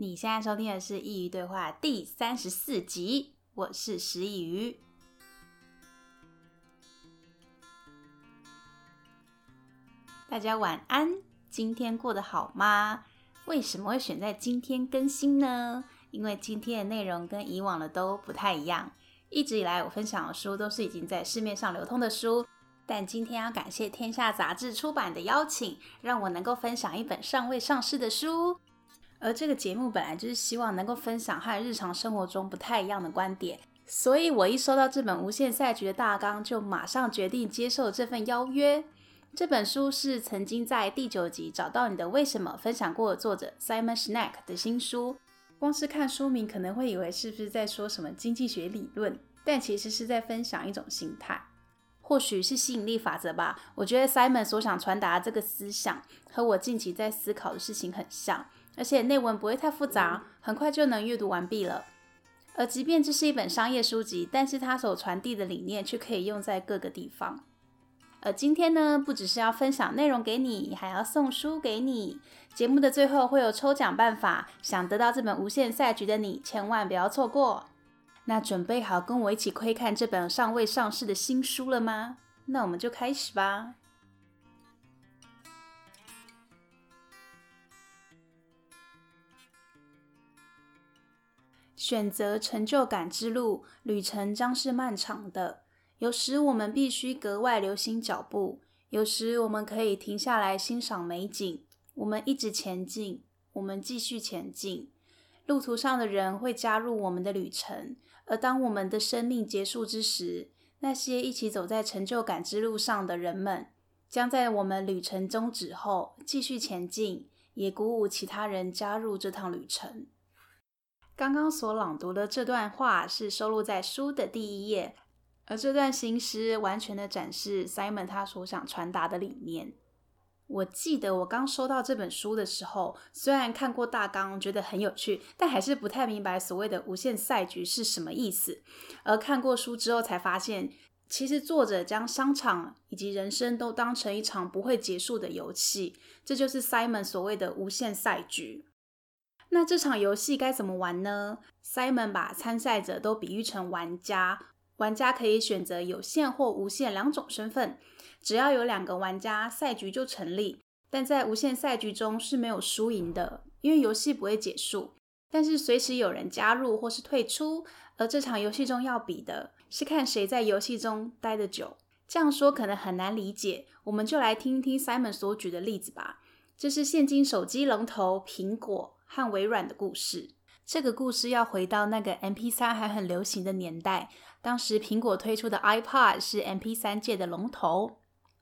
你现在收听的是《佾萮对话》第三十四集，我是师佾萮。大家晚安，今天过得好吗？为什么会选在今天更新呢？因为今天的内容跟以往的都不太一样。一直以来我分享的书都是已经在市面上流通的书，但今天要感谢天下杂志出版的邀请，让我能够分享一本尚未上市的书。而这个节目本来就是希望能够分享和日常生活中不太一样的观点，所以我一收到这本无限赛局的大纲，就马上决定接受这份邀约。这本书是曾经在第九集找到你的为什么分享过的作者 Simon Sinek 的新书。光是看书名可能会以为是不是在说什么经济学理论，但其实是在分享一种心态，或许是吸引力法则吧。我觉得 Simon 所想传达这个思想和我近期在思考的事情很像。而且内文不会太复杂，很快就能阅读完毕了。而即便这是一本商业书籍，但是它所传递的理念却可以用在各个地方。而今天呢，不只是要分享内容给你，还要送书给你。节目的最后会有抽奖办法，想得到这本无限赛局的你，千万不要错过。那准备好跟我一起窥看这本尚未上市的新书了吗？那我们就开始吧。选择成就感之路，旅程将是漫长的。有时我们必须格外留心脚步，有时我们可以停下来欣赏美景。我们一直前进，我们继续前进。路途上的人会加入我们的旅程，而当我们的生命结束之时，那些一起走在成就感之路上的人们，将在我们旅程终止后继续前进，也鼓舞其他人加入这趟旅程。刚刚所朗读的这段话是收录在书的第一页，而这段新诗完全的展示 Simon 他所想传达的理念。我记得我刚收到这本书的时候，虽然看过大纲，觉得很有趣，但还是不太明白所谓的无限赛局是什么意思。而看过书之后，才发现，其实作者将商场以及人生都当成一场不会结束的游戏，这就是 Simon 所谓的无限赛局。那这场游戏该怎么玩呢？Simon 把参赛者都比喻成玩家，玩家可以选择有限或无限两种身份，只要有两个玩家，赛局就成立。但在无限赛局中是没有输赢的，因为游戏不会结束，但是随时有人加入或是退出。而这场游戏中要比的是看谁在游戏中待得久。这样说可能很难理解，我们就来听一听 Simon 所举的例子吧。这是现今手机龙头苹果。和微软的故事，这个故事要回到那个 MP3 还很流行的年代。当时苹果推出的 iPod 是 MP3 界的龙头。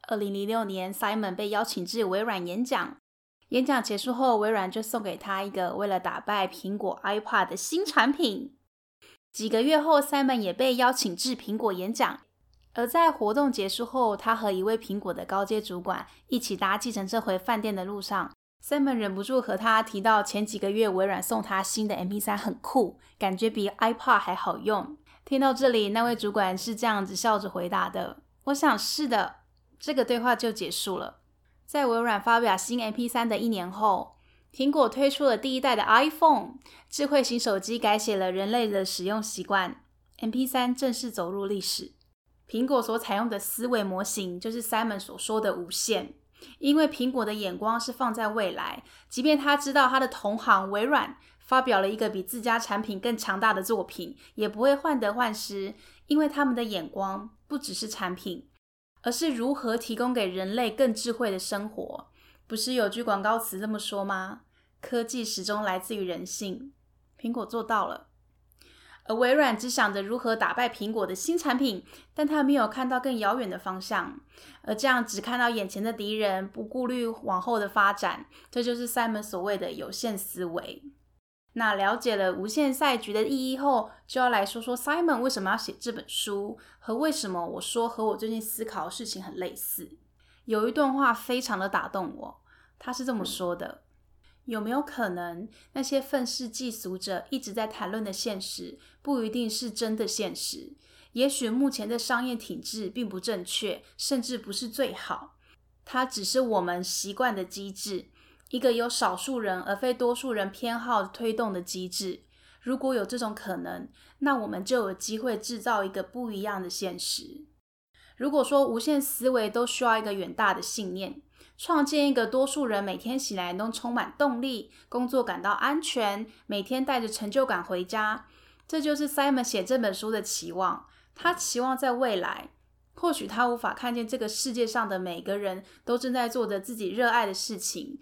二零零六年，Simon 被邀请至微软演讲。演讲结束后，微软就送给他一个为了打败苹果 iPod 的新产品。几个月后，Simon 也被邀请至苹果演讲。而在活动结束后，他和一位苹果的高阶主管一起搭计程车回饭店的路上。Simon 忍不住和他提到前几个月微软送他新的 MP3 很酷，感觉比 iPod 还好用。听到这里，那位主管是这样子笑着回答的：“我想是的。”这个对话就结束了。在微软发表新 MP3 的一年后，苹果推出了第一代的 iPhone，智慧型手机改写了人类的使用习惯，MP3 正式走入历史。苹果所采用的思维模型就是 Simon 所说的无限。因为苹果的眼光是放在未来，即便他知道他的同行微软发表了一个比自家产品更强大的作品，也不会患得患失，因为他们的眼光不只是产品，而是如何提供给人类更智慧的生活。不是有句广告词这么说吗？科技始终来自于人性，苹果做到了。而微软只想着如何打败苹果的新产品，但他没有看到更遥远的方向。而这样只看到眼前的敌人，不顾虑往后的发展，这就是 Simon 所谓的有限思维。那了解了无限赛局的意义后，就要来说说 Simon 为什么要写这本书，和为什么我说和我最近思考的事情很类似。有一段话非常的打动我，他是这么说的。有没有可能，那些愤世嫉俗者一直在谈论的现实，不一定是真的现实？也许目前的商业体制并不正确，甚至不是最好。它只是我们习惯的机制，一个由少数人而非多数人偏好推动的机制。如果有这种可能，那我们就有机会制造一个不一样的现实。如果说无限思维都需要一个远大的信念，创建一个多数人每天醒来都充满动力、工作感到安全、每天带着成就感回家，这就是 Simon 写这本书的期望。他期望在未来，或许他无法看见这个世界上的每个人都正在做着自己热爱的事情，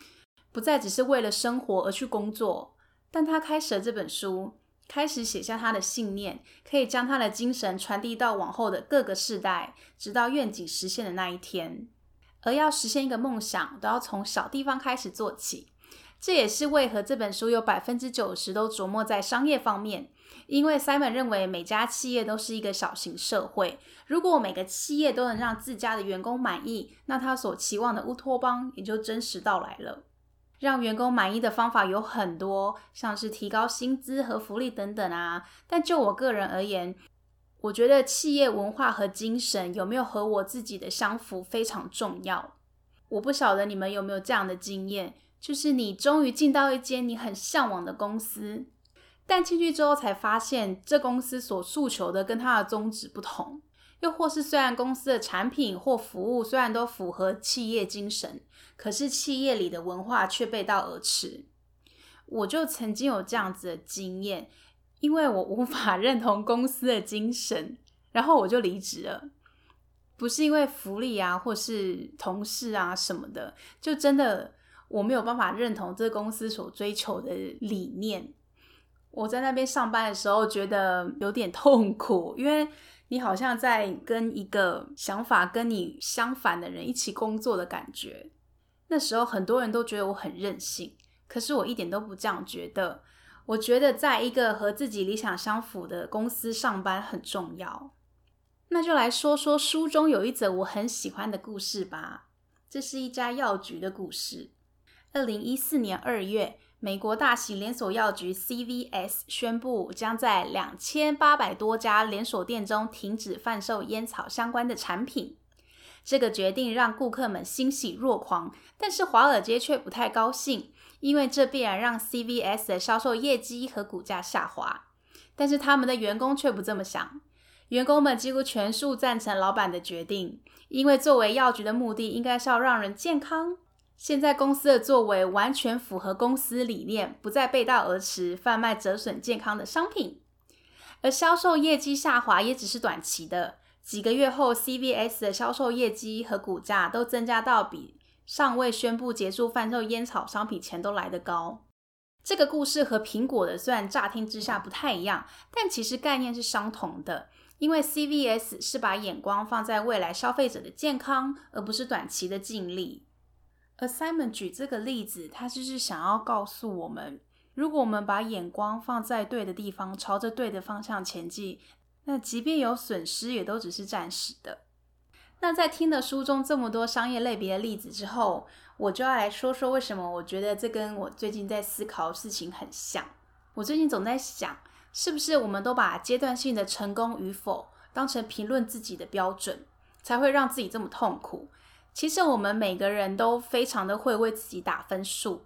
不再只是为了生活而去工作。但他开始了这本书，开始写下他的信念，可以将他的精神传递到往后的各个世代，直到愿景实现的那一天。而要实现一个梦想，都要从小地方开始做起。这也是为何这本书有百分之九十都琢磨在商业方面。因为 Simon 认为每家企业都是一个小型社会，如果每个企业都能让自家的员工满意，那他所期望的乌托邦也就真实到来了。让员工满意的方法有很多，像是提高薪资和福利等等啊。但就我个人而言，我觉得企业文化和精神有没有和我自己的相符非常重要。我不晓得你们有没有这样的经验，就是你终于进到一间你很向往的公司。但进去之后才发现，这公司所诉求的跟它的宗旨不同，又或是虽然公司的产品或服务虽然都符合企业精神，可是企业里的文化却背道而驰。我就曾经有这样子的经验，因为我无法 认同公司的精神，然后我就离职了。不是因为福利啊，或是同事啊什么的，就真的我没有办法认同这个公司所追求的理念。我在那边上班的时候，觉得有点痛苦，因为你好像在跟一个想法跟你相反的人一起工作的感觉。那时候很多人都觉得我很任性，可是我一点都不这样觉得。我觉得在一个和自己理想相符的公司上班很重要。那就来说说书中有一则我很喜欢的故事吧。这是一家药局的故事。二零一四年二月。美国大型连锁药局 CVS 宣布，将在两千八百多家连锁店中停止贩售烟草相关的产品。这个决定让顾客们欣喜若狂，但是华尔街却不太高兴，因为这必然让 CVS 的销售业绩和股价下滑。但是他们的员工却不这么想，员工们几乎全数赞成老板的决定，因为作为药局的目的，应该是要让人健康。现在公司的作为完全符合公司理念，不再背道而驰，贩卖折损健康的商品。而销售业绩下滑也只是短期的，几个月后，CVS 的销售业绩和股价都增加到比尚未宣布结束贩售烟草商品前都来得高。这个故事和苹果的虽然乍听之下不太一样，但其实概念是相同的，因为 CVS 是把眼光放在未来消费者的健康，而不是短期的净利。而 Simon 举这个例子，他就是想要告诉我们，如果我们把眼光放在对的地方，朝着对的方向前进，那即便有损失，也都只是暂时的。那在听了书中这么多商业类别的例子之后，我就要来说说为什么我觉得这跟我最近在思考的事情很像。我最近总在想，是不是我们都把阶段性的成功与否当成评论自己的标准，才会让自己这么痛苦？其实我们每个人都非常的会为自己打分数。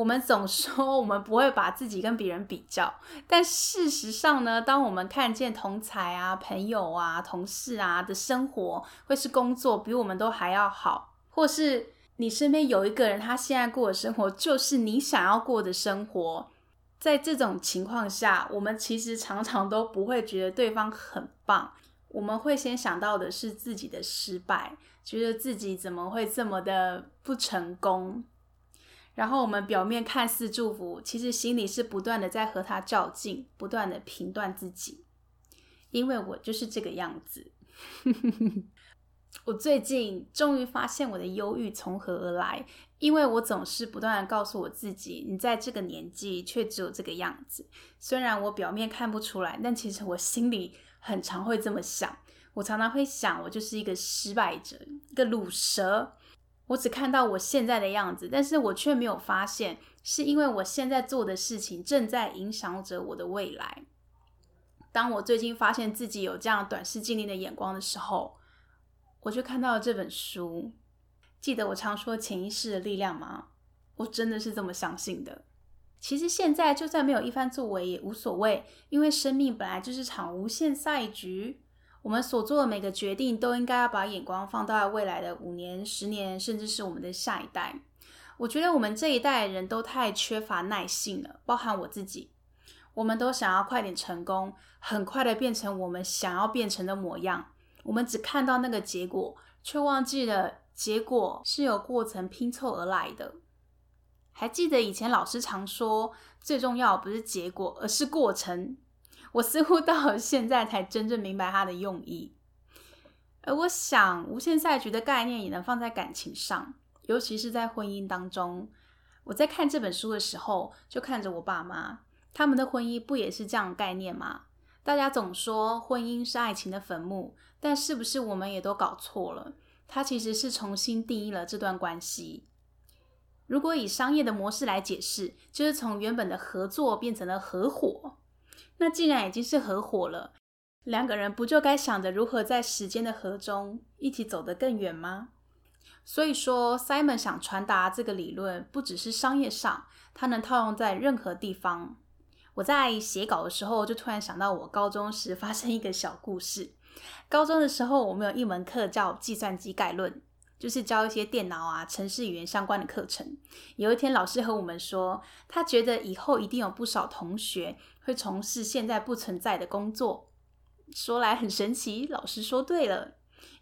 我们总说我们不会把自己跟别人比较，但事实上呢，当我们看见同才啊、朋友啊、同事啊的生活，或是工作比我们都还要好，或是你身边有一个人他现在过的生活就是你想要过的生活，在这种情况下，我们其实常常都不会觉得对方很棒。我们会先想到的是自己的失败，觉得自己怎么会这么的不成功。然后我们表面看似祝福，其实心里是不断的在和他较劲，不断的评断自己。因为我就是这个样子。我最近终于发现我的忧郁从何而来，因为我总是不断的告诉我自己，你在这个年纪却只有这个样子。虽然我表面看不出来，但其实我心里。很常会这么想，我常常会想，我就是一个失败者，一个鲁蛇。我只看到我现在的样子，但是我却没有发现，是因为我现在做的事情正在影响着我的未来。当我最近发现自己有这样短视近利的眼光的时候，我就看到了这本书。记得我常说潜意识的力量吗？我真的是这么相信的。其实现在就算没有一番作为也无所谓，因为生命本来就是场无限赛局。我们所做的每个决定都应该要把眼光放到未来的五年、十年，甚至是我们的下一代。我觉得我们这一代人都太缺乏耐性了，包含我自己。我们都想要快点成功，很快的变成我们想要变成的模样。我们只看到那个结果，却忘记了结果是由过程拼凑而来的。还记得以前老师常说，最重要不是结果，而是过程。我似乎到现在才真正明白他的用意。而我想，无限赛局的概念也能放在感情上，尤其是在婚姻当中。我在看这本书的时候，就看着我爸妈，他们的婚姻不也是这样概念吗？大家总说婚姻是爱情的坟墓，但是不是我们也都搞错了？它其实是重新定义了这段关系。如果以商业的模式来解释，就是从原本的合作变成了合伙。那既然已经是合伙了，两个人不就该想着如何在时间的河中一起走得更远吗？所以说，Simon 想传达这个理论，不只是商业上，它能套用在任何地方。我在写稿的时候，就突然想到我高中时发生一个小故事。高中的时候，我们有一门课叫计算机概论。就是教一些电脑啊、程式语言相关的课程。有一天，老师和我们说，他觉得以后一定有不少同学会从事现在不存在的工作。说来很神奇，老师说对了，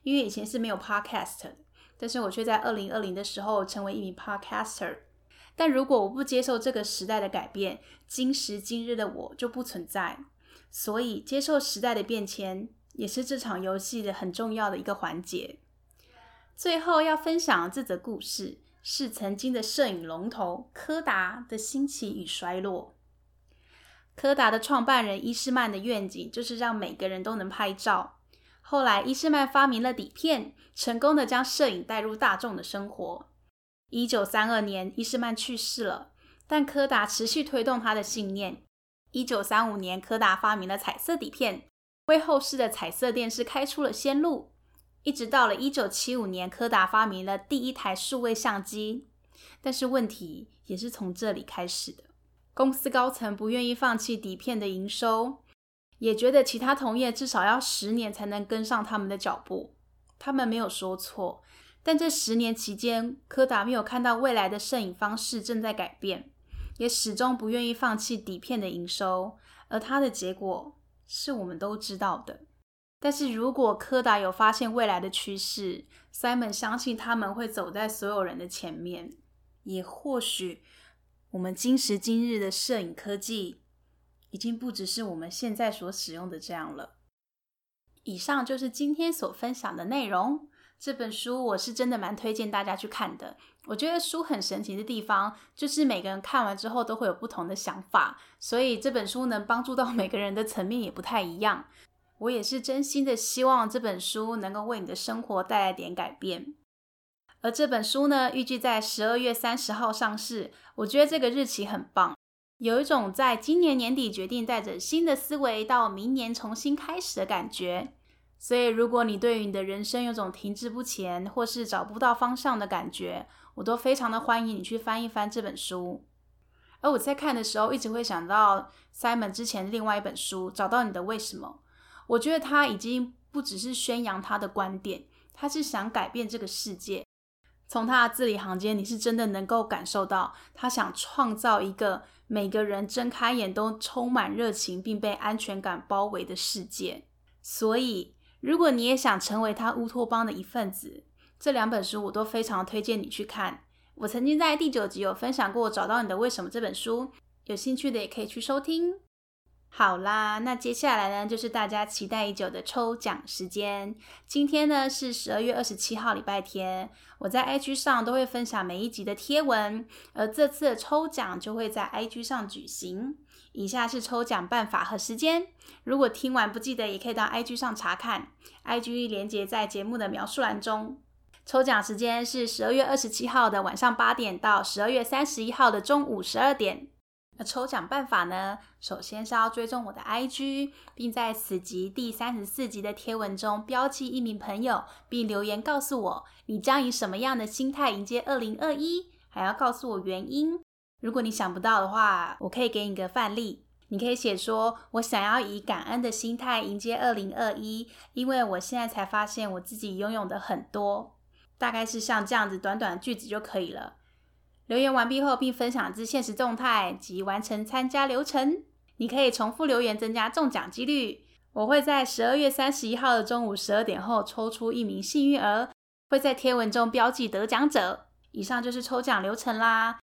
因为以前是没有 podcast，但是我却在二零二零的时候成为一名 podcaster。但如果我不接受这个时代的改变，今时今日的我就不存在。所以，接受时代的变迁，也是这场游戏的很重要的一个环节。最后要分享这则故事，是曾经的摄影龙头柯达的兴起与衰落。柯达的创办人伊士曼的愿景就是让每个人都能拍照。后来伊士曼发明了底片，成功的将摄影带入大众的生活。一九三二年，伊士曼去世了，但柯达持续推动他的信念。一九三五年，柯达发明了彩色底片，为后世的彩色电视开出了先路。一直到了一九七五年，柯达发明了第一台数位相机，但是问题也是从这里开始的。公司高层不愿意放弃底片的营收，也觉得其他同业至少要十年才能跟上他们的脚步。他们没有说错，但这十年期间，柯达没有看到未来的摄影方式正在改变，也始终不愿意放弃底片的营收，而它的结果是我们都知道的。但是如果柯达有发现未来的趋势，Simon 相信他们会走在所有人的前面。也或许，我们今时今日的摄影科技，已经不只是我们现在所使用的这样了。以上就是今天所分享的内容。这本书我是真的蛮推荐大家去看的。我觉得书很神奇的地方，就是每个人看完之后都会有不同的想法，所以这本书能帮助到每个人的层面也不太一样。我也是真心的希望这本书能够为你的生活带来点改变。而这本书呢，预计在十二月三十号上市。我觉得这个日期很棒，有一种在今年年底决定带着新的思维到明年重新开始的感觉。所以，如果你对于你的人生有种停滞不前或是找不到方向的感觉，我都非常的欢迎你去翻一翻这本书。而我在看的时候，一直会想到 Simon 之前另外一本书《找到你的为什么》。我觉得他已经不只是宣扬他的观点，他是想改变这个世界。从他的字里行间，你是真的能够感受到他想创造一个每个人睁开眼都充满热情并被安全感包围的世界。所以，如果你也想成为他乌托邦的一份子，这两本书我都非常推荐你去看。我曾经在第九集有分享过《找到你的为什么》这本书，有兴趣的也可以去收听。好啦，那接下来呢，就是大家期待已久的抽奖时间。今天呢是十二月二十七号，礼拜天。我在 IG 上都会分享每一集的贴文，而这次的抽奖就会在 IG 上举行。以下是抽奖办法和时间，如果听完不记得，也可以到 IG 上查看。IG 连接在节目的描述栏中。抽奖时间是十二月二十七号的晚上八点到十二月三十一号的中午十二点。那抽奖办法呢？首先是要追踪我的 IG，并在此集第三十四集的贴文中标记一名朋友，并留言告诉我你将以什么样的心态迎接二零二一。还要告诉我原因。如果你想不到的话，我可以给你个范例。你可以写说：“我想要以感恩的心态迎接二零二一，因为我现在才发现我自己拥有的很多。”大概是像这样子短短句子就可以了。留言完毕后，并分享至现实动态及完成参加流程。你可以重复留言，增加中奖几率。我会在十二月三十一号的中午十二点后抽出一名幸运儿，会在贴文中标记得奖者。以上就是抽奖流程啦。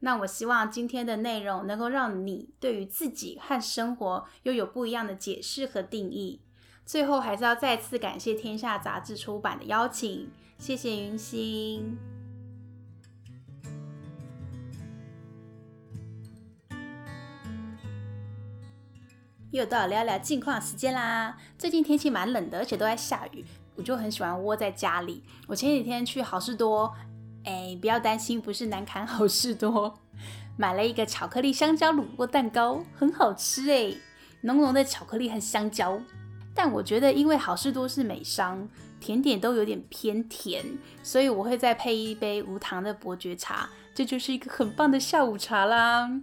那我希望今天的内容能够让你对于自己和生活又有不一样的解释和定义。最后还是要再次感谢天下杂志出版的邀请，谢谢云心。又到聊聊近况时间啦！最近天气蛮冷的，而且都在下雨，我就很喜欢窝在家里。我前几天去好事多。哎，不要担心，不是南崁好事多，买了一个巧克力香蕉乳酪蛋糕，很好吃哎，浓浓的巧克力和香蕉。但我觉得，因为好事多是美商，甜点都有点偏甜，所以我会再配一杯无糖的伯爵茶，这就是一个很棒的下午茶啦。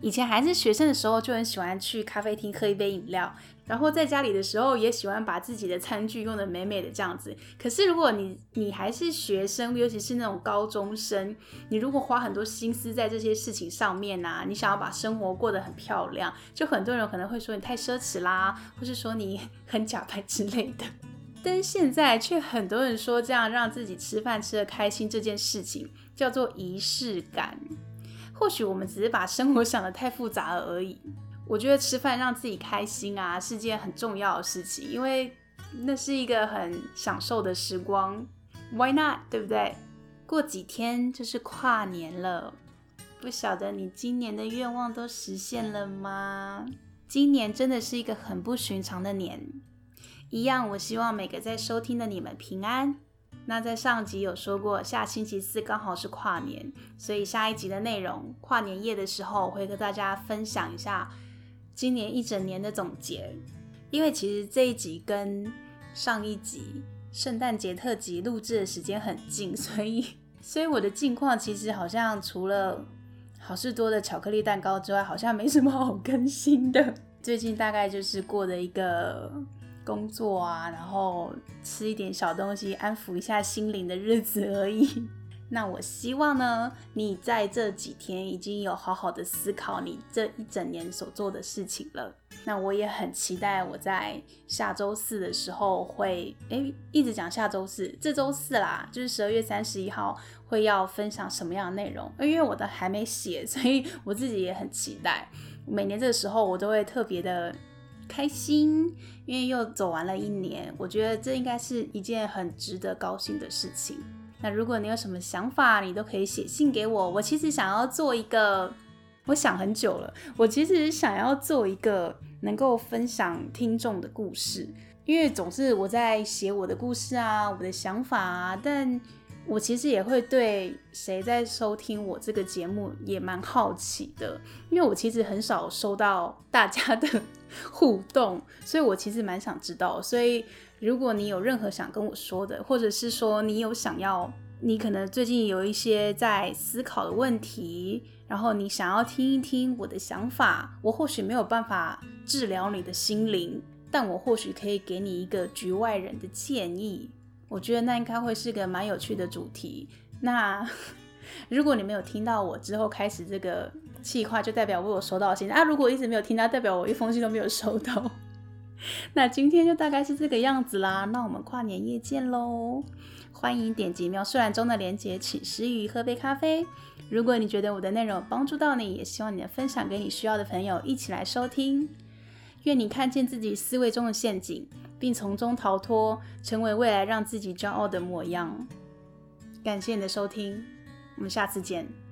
以前还是学生的时候，就很喜欢去咖啡厅喝一杯饮料。然后在家里的时候，也喜欢把自己的餐具用得美美的这样子。可是如果你你还是学生，尤其是那种高中生，你如果花很多心思在这些事情上面啊，你想要把生活过得很漂亮，就很多人可能会说你太奢侈啦，或是说你很 假白之类的。但现在却很多人说，这样让自己吃饭吃得开心这件事情叫做仪式感。或许我们只是把生活想得太复杂了而已。我觉得吃饭让自己开心啊，是件很重要的事情，因为那是一个很享受的时光。Why not？对不对？过几天就是跨年了，不晓得你今年的愿望都实现了吗？今年真的是一个很不寻常的年。一样，我希望每个在收听的你们平安。那在上集有说过，下星期四刚好是跨年，所以下一集的内容，跨年夜的时候，会跟大家分享一下。今年一整年的总结，因为其实这一集跟上一集圣诞节特辑录制的时间很近，所以所以我的近况其实好像除了好事多的巧克力蛋糕之外，好像没什么好更新的。最近大概就是过的一个工作啊，然后吃一点小东西，安抚一下心灵的日子而已。那我希望呢，你在这几天已经有好好的思考你这一整年所做的事情了。那我也很期待我在下周四的时候会，诶，一直讲下周四，这周四啦，就是十二月三十一号会要分享什么样的内容？因为我的还没写，所以我自己也很期待。每年这个时候我都会特别的开心，因为又走完了一年，我觉得这应该是一件很值得高兴的事情。那如果你有什么想法，你都可以写信给我。我其实想要做一个，我想很久了。我其实想要做一个能够分享听众的故事，因为总是我在写我的故事啊，我的想法啊，但我其实也会对谁在收听我这个节目也蛮好奇的，因为我其实很少收到大家的 互动，所以我其实蛮想知道，所以。如果你有任何想跟我说的，或者是说你有想要，你可能最近有一些在思考的问题，然后你想要听一听我的想法，我或许没有办法治疗你的心灵，但我或许可以给你一个局外人的建议。我觉得那应该会是个蛮有趣的主题。那 如果你没有听到我之后开始这个计划，就代表我有收到信啊。如果一直没有听到，代表我一封信都没有收到。那今天就大概是这个样子啦，那我们跨年夜见喽！欢迎点击描述栏中的链接，请师佾萮喝杯咖啡。如果你觉得我的内容帮助到你，也希望你能分享给你需要的朋友一起来收听。愿你看见自己思维中的陷阱，并从中逃脱，成为未来让自己骄傲的模样。感谢你的收听，我们下次见。